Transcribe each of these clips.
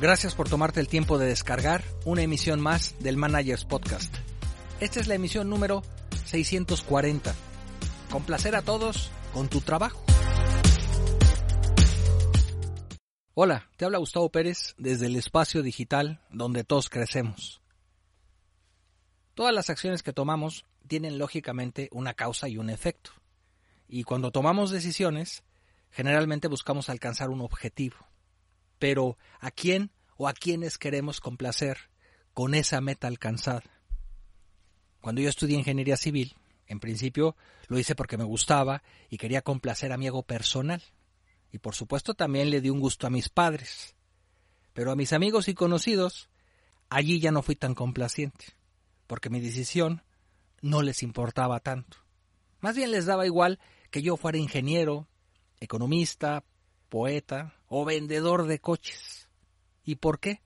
Gracias por tomarte el tiempo de descargar una emisión más del Managers Podcast. Esta es la emisión número 640. Complacer a todos con tu trabajo. Hola, te habla Gustavo Pérez desde el espacio digital donde todos crecemos. Todas las acciones que tomamos tienen lógicamente una causa y un efecto. Y cuando tomamos decisiones, generalmente buscamos alcanzar un objetivo pero ¿a quién o a quiénes queremos complacer con esa meta alcanzada? Cuando yo estudié ingeniería civil, en principio lo hice porque me gustaba y quería complacer a mi ego personal. Y por supuesto también le di un gusto a mis padres. Pero a mis amigos y conocidos, allí ya no fui tan complaciente, porque mi decisión no les importaba tanto. Más bien les daba igual que yo fuera ingeniero, economista, poeta o vendedor de coches. ¿Y por qué?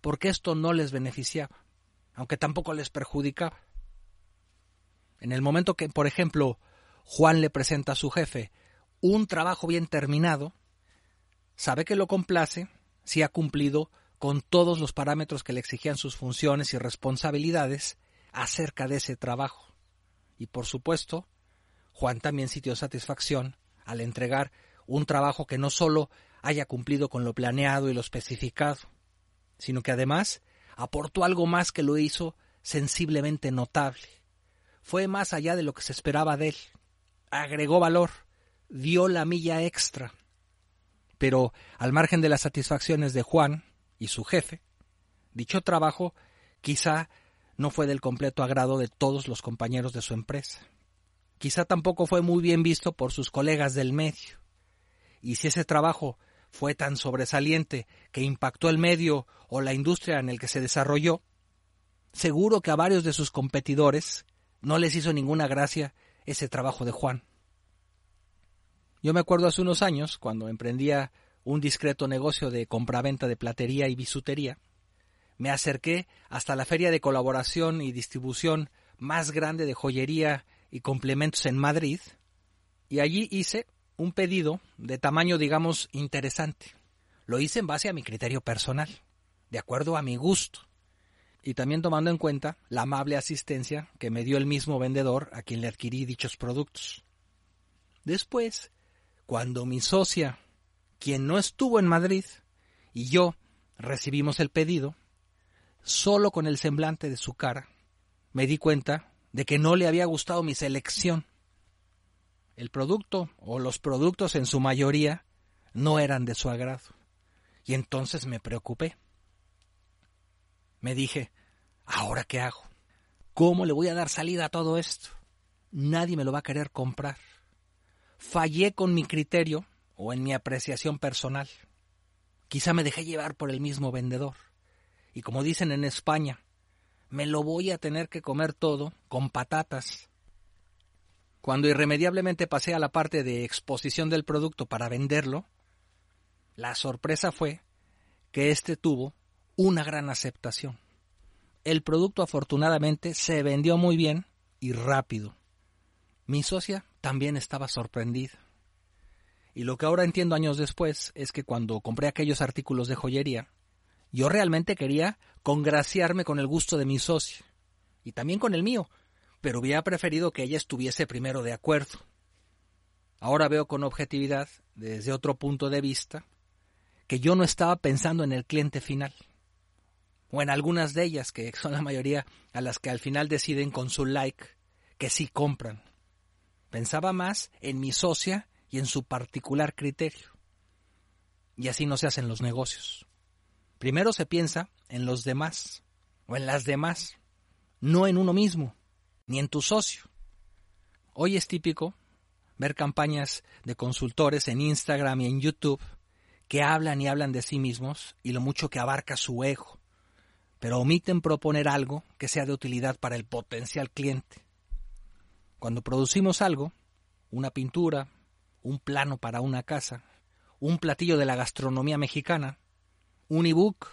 Porque esto no les beneficiaba, aunque tampoco les perjudicaba. En el momento que, por ejemplo, Juan le presenta a su jefe un trabajo bien terminado, sabe que lo complace si ha cumplido con todos los parámetros que le exigían sus funciones y responsabilidades acerca de ese trabajo. Y por supuesto, Juan también sintió satisfacción al entregar un trabajo que no solo haya cumplido con lo planeado y lo especificado, sino que además aportó algo más que lo hizo sensiblemente notable. Fue más allá de lo que se esperaba de él. Agregó valor, dio la milla extra. Pero, al margen de las satisfacciones de Juan y su jefe, dicho trabajo quizá no fue del completo agrado de todos los compañeros de su empresa. Quizá tampoco fue muy bien visto por sus colegas del medio. Y si ese trabajo fue tan sobresaliente que impactó el medio o la industria en el que se desarrolló, seguro que a varios de sus competidores no les hizo ninguna gracia ese trabajo de Juan. Yo me acuerdo hace unos años, cuando emprendía un discreto negocio de compraventa de platería y bisutería, me acerqué hasta la feria de colaboración y distribución más grande de joyería y complementos en Madrid, y allí hice un pedido de tamaño, digamos, interesante. Lo hice en base a mi criterio personal, de acuerdo a mi gusto, y también tomando en cuenta la amable asistencia que me dio el mismo vendedor a quien le adquirí dichos productos. Después, cuando mi socia, quien no estuvo en Madrid, y yo recibimos el pedido, solo con el semblante de su cara, me di cuenta de que no le había gustado mi selección el producto o los productos en su mayoría no eran de su agrado. Y entonces me preocupé. Me dije, ¿ahora qué hago? ¿Cómo le voy a dar salida a todo esto? Nadie me lo va a querer comprar. Fallé con mi criterio o en mi apreciación personal. Quizá me dejé llevar por el mismo vendedor. Y como dicen en España, me lo voy a tener que comer todo con patatas cuando irremediablemente pasé a la parte de exposición del producto para venderlo, la sorpresa fue que éste tuvo una gran aceptación. El producto afortunadamente se vendió muy bien y rápido. Mi socia también estaba sorprendida. Y lo que ahora entiendo años después es que cuando compré aquellos artículos de joyería, yo realmente quería congraciarme con el gusto de mi socio y también con el mío, pero hubiera preferido que ella estuviese primero de acuerdo. Ahora veo con objetividad, desde otro punto de vista, que yo no estaba pensando en el cliente final, o en algunas de ellas, que son la mayoría a las que al final deciden con su like que sí compran. Pensaba más en mi socia y en su particular criterio. Y así no se hacen los negocios. Primero se piensa en los demás, o en las demás, no en uno mismo ni en tu socio. Hoy es típico ver campañas de consultores en Instagram y en YouTube que hablan y hablan de sí mismos y lo mucho que abarca su ego, pero omiten proponer algo que sea de utilidad para el potencial cliente. Cuando producimos algo, una pintura, un plano para una casa, un platillo de la gastronomía mexicana, un ebook,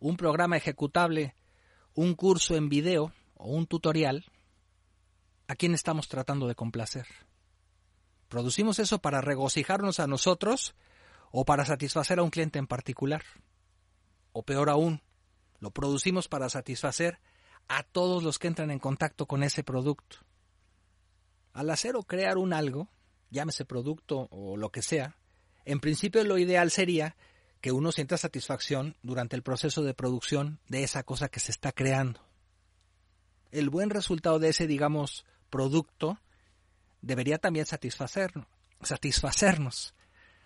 un programa ejecutable, un curso en video o un tutorial, ¿a quién estamos tratando de complacer? ¿Producimos eso para regocijarnos a nosotros o para satisfacer a un cliente en particular? O peor aún, lo producimos para satisfacer a todos los que entran en contacto con ese producto. Al hacer o crear un algo, llámese producto o lo que sea, en principio lo ideal sería que uno sienta satisfacción durante el proceso de producción de esa cosa que se está creando. El buen resultado de ese, digamos, producto debería también satisfacernos, satisfacernos,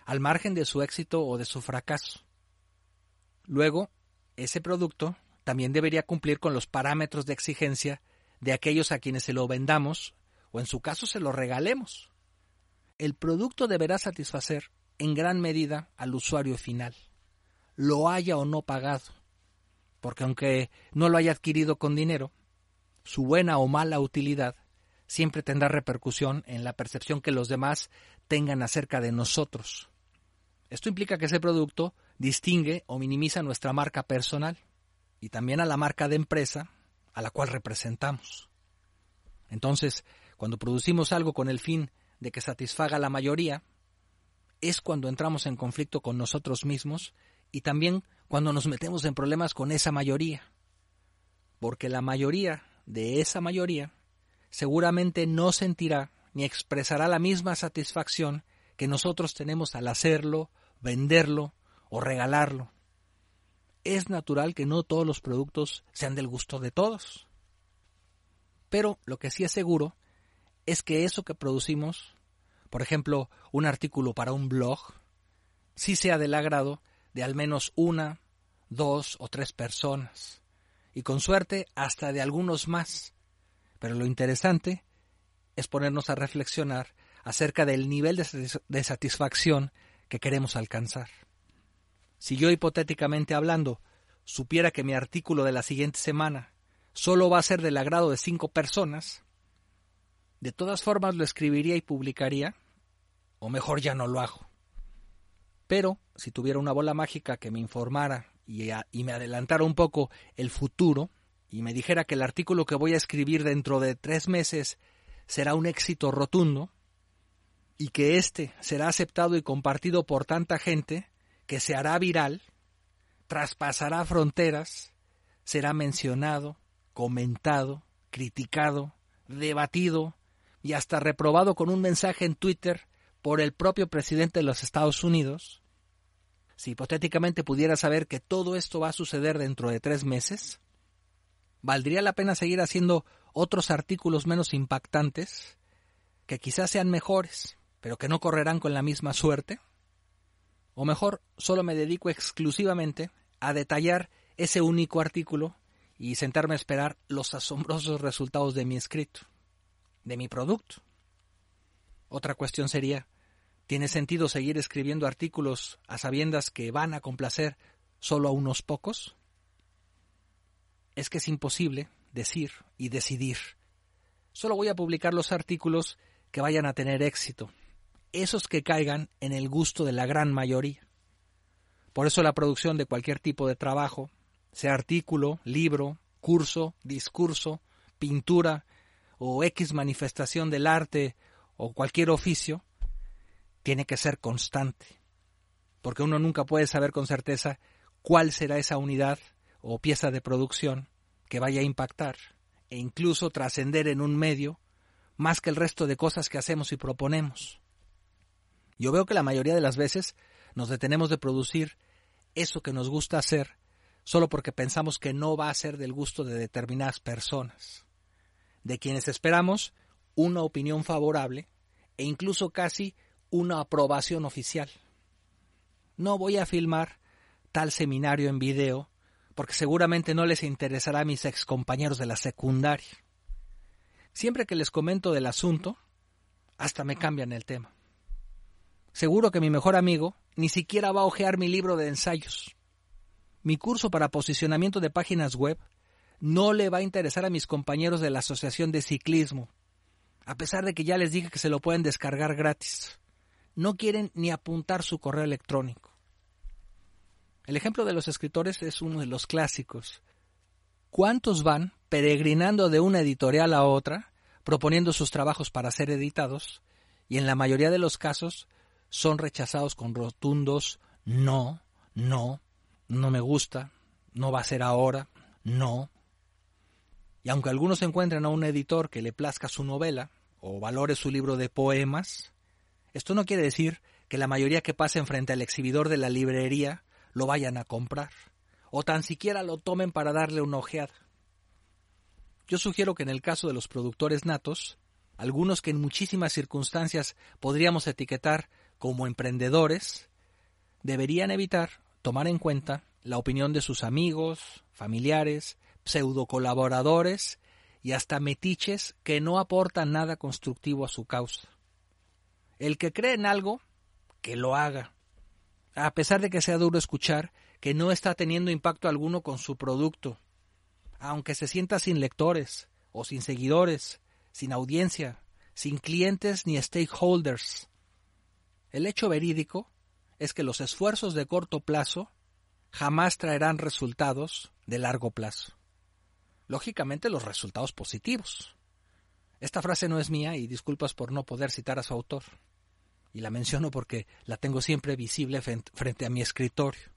al margen de su éxito o de su fracaso. Luego, ese producto también debería cumplir con los parámetros de exigencia de aquellos a quienes se lo vendamos o en su caso se lo regalemos. El producto deberá satisfacer en gran medida al usuario final, lo haya o no pagado, porque aunque no lo haya adquirido con dinero, su buena o mala utilidad siempre tendrá repercusión en la percepción que los demás tengan acerca de nosotros. Esto implica que ese producto distingue o minimiza nuestra marca personal y también a la marca de empresa a la cual representamos. Entonces, cuando producimos algo con el fin de que satisfaga a la mayoría, es cuando entramos en conflicto con nosotros mismos y también cuando nos metemos en problemas con esa mayoría. Porque la mayoría de esa mayoría seguramente no sentirá ni expresará la misma satisfacción que nosotros tenemos al hacerlo, venderlo o regalarlo. Es natural que no todos los productos sean del gusto de todos. Pero lo que sí es seguro es que eso que producimos por ejemplo, un artículo para un blog, sí sea del agrado de al menos una, dos o tres personas, y con suerte hasta de algunos más. Pero lo interesante es ponernos a reflexionar acerca del nivel de satisfacción que queremos alcanzar. Si yo hipotéticamente hablando supiera que mi artículo de la siguiente semana solo va a ser del agrado de cinco personas, de todas formas lo escribiría y publicaría, o mejor ya no lo hago. Pero si tuviera una bola mágica que me informara y, me adelantara un poco el futuro y me dijera que el artículo que voy a escribir dentro de tres meses será un éxito rotundo y que éste será aceptado y compartido por tanta gente que se hará viral, traspasará fronteras, será mencionado, comentado, criticado, debatido y hasta reprobado con un mensaje en Twitter por el propio presidente de los Estados Unidos, si hipotéticamente pudiera saber que todo esto va a suceder dentro de tres meses, ¿valdría la pena seguir haciendo otros artículos menos impactantes, que quizás sean mejores, pero que no correrán con la misma suerte? O mejor, solo me dedico exclusivamente a detallar ese único artículo y sentarme a esperar los asombrosos resultados de mi escrito de mi producto. Otra cuestión sería, ¿tiene sentido seguir escribiendo artículos a sabiendas que van a complacer solo a unos pocos? Es que es imposible decir y decidir. Solo voy a publicar los artículos que vayan a tener éxito, esos que caigan en el gusto de la gran mayoría. Por eso la producción de cualquier tipo de trabajo, sea artículo, libro, curso, discurso, pintura, o X manifestación del arte o cualquier oficio, tiene que ser constante, porque uno nunca puede saber con certeza cuál será esa unidad o pieza de producción que vaya a impactar e incluso trascender en un medio más que el resto de cosas que hacemos y proponemos. Yo veo que la mayoría de las veces nos detenemos de producir eso que nos gusta hacer solo porque pensamos que no va a ser del gusto de determinadas personas de quienes esperamos una opinión favorable e incluso casi una aprobación oficial. No voy a filmar tal seminario en video porque seguramente no les interesará a mis excompañeros de la secundaria. Siempre que les comento del asunto, hasta me cambian el tema. Seguro que mi mejor amigo ni siquiera va a hojear mi libro de ensayos. Mi curso para posicionamiento de páginas web no le va a interesar a mis compañeros de la Asociación de Ciclismo, a pesar de que ya les dije que se lo pueden descargar gratis. No quieren ni apuntar su correo electrónico. El ejemplo de los escritores es uno de los clásicos. ¿Cuántos van peregrinando de una editorial a otra, proponiendo sus trabajos para ser editados, y en la mayoría de los casos son rechazados con rotundos no, no, no me gusta, no va a ser ahora, no. Y aunque algunos encuentren a un editor que le plazca su novela o valore su libro de poemas, esto no quiere decir que la mayoría que pasen frente al exhibidor de la librería lo vayan a comprar, o tan siquiera lo tomen para darle una ojeada. Yo sugiero que en el caso de los productores natos, algunos que en muchísimas circunstancias podríamos etiquetar como emprendedores, deberían evitar tomar en cuenta la opinión de sus amigos, familiares, pseudo colaboradores y hasta metiches que no aportan nada constructivo a su causa. El que cree en algo, que lo haga, a pesar de que sea duro escuchar que no está teniendo impacto alguno con su producto, aunque se sienta sin lectores o sin seguidores, sin audiencia, sin clientes ni stakeholders. El hecho verídico es que los esfuerzos de corto plazo jamás traerán resultados de largo plazo. Lógicamente los resultados positivos. Esta frase no es mía y disculpas por no poder citar a su autor. Y la menciono porque la tengo siempre visible frente a mi escritorio.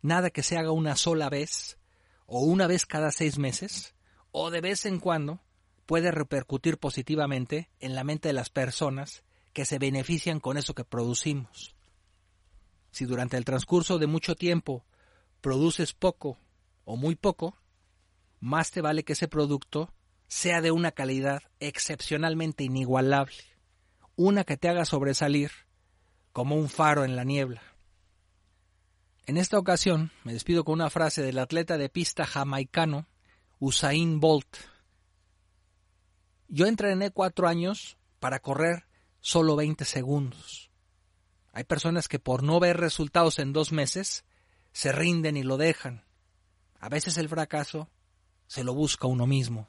Nada que se haga una sola vez, o una vez cada seis meses, o de vez en cuando, puede repercutir positivamente en la mente de las personas que se benefician con eso que producimos. Si durante el transcurso de mucho tiempo produces poco o muy poco, más te vale que ese producto sea de una calidad excepcionalmente inigualable, una que te haga sobresalir como un faro en la niebla. En esta ocasión me despido con una frase del atleta de pista jamaicano Usain Bolt. Yo entrené cuatro años para correr solo 20 segundos. Hay personas que por no ver resultados en dos meses se rinden y lo dejan. A veces el fracaso se lo busca uno mismo.